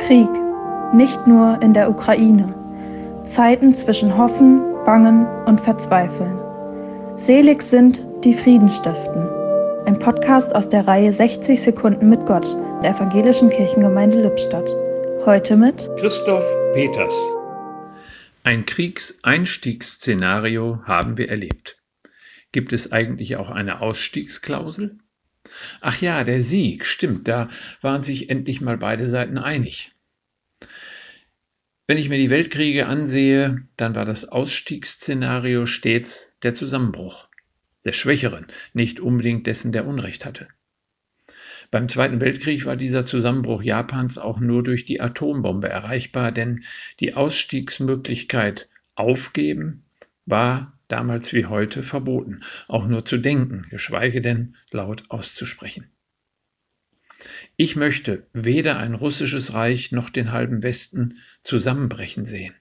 Krieg, nicht nur in der Ukraine. Zeiten zwischen Hoffen, Bangen und Verzweifeln. Selig sind, die Frieden stiften. Ein Podcast aus der Reihe 60 Sekunden mit Gott der Evangelischen Kirchengemeinde Lippstadt. Heute mit Christoph Peters. Ein Kriegseinstiegsszenario haben wir erlebt. Gibt es eigentlich auch eine Ausstiegsklausel? Ach ja, der Sieg, stimmt, da waren sich endlich mal beide Seiten einig. Wenn ich mir die Weltkriege ansehe, dann war das Ausstiegsszenario stets der Zusammenbruch des Schwächeren, nicht unbedingt dessen, der Unrecht hatte. Beim Zweiten Weltkrieg war dieser Zusammenbruch Japans auch nur durch die Atombombe erreichbar, denn die Ausstiegsmöglichkeit aufgeben war damals wie heute verboten, auch nur zu denken, geschweige denn laut auszusprechen. Ich möchte weder ein russisches Reich noch den halben Westen zusammenbrechen sehen.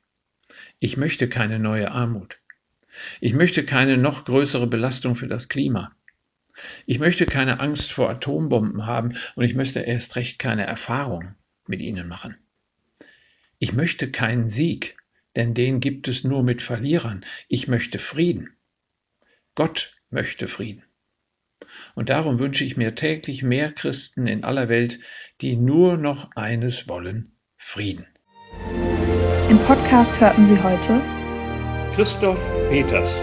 Ich möchte keine neue Armut. Ich möchte keine noch größere Belastung für das Klima. Ich möchte keine Angst vor Atombomben haben und ich möchte erst recht keine Erfahrung mit ihnen machen. Ich möchte keinen Sieg, denn den gibt es nur mit Verlierern. Ich möchte Frieden. Gott möchte Frieden. Und darum wünsche ich mir täglich mehr Christen in aller Welt, die nur noch eines wollen, Frieden. Im Podcast hörten Sie heute Christoph Peters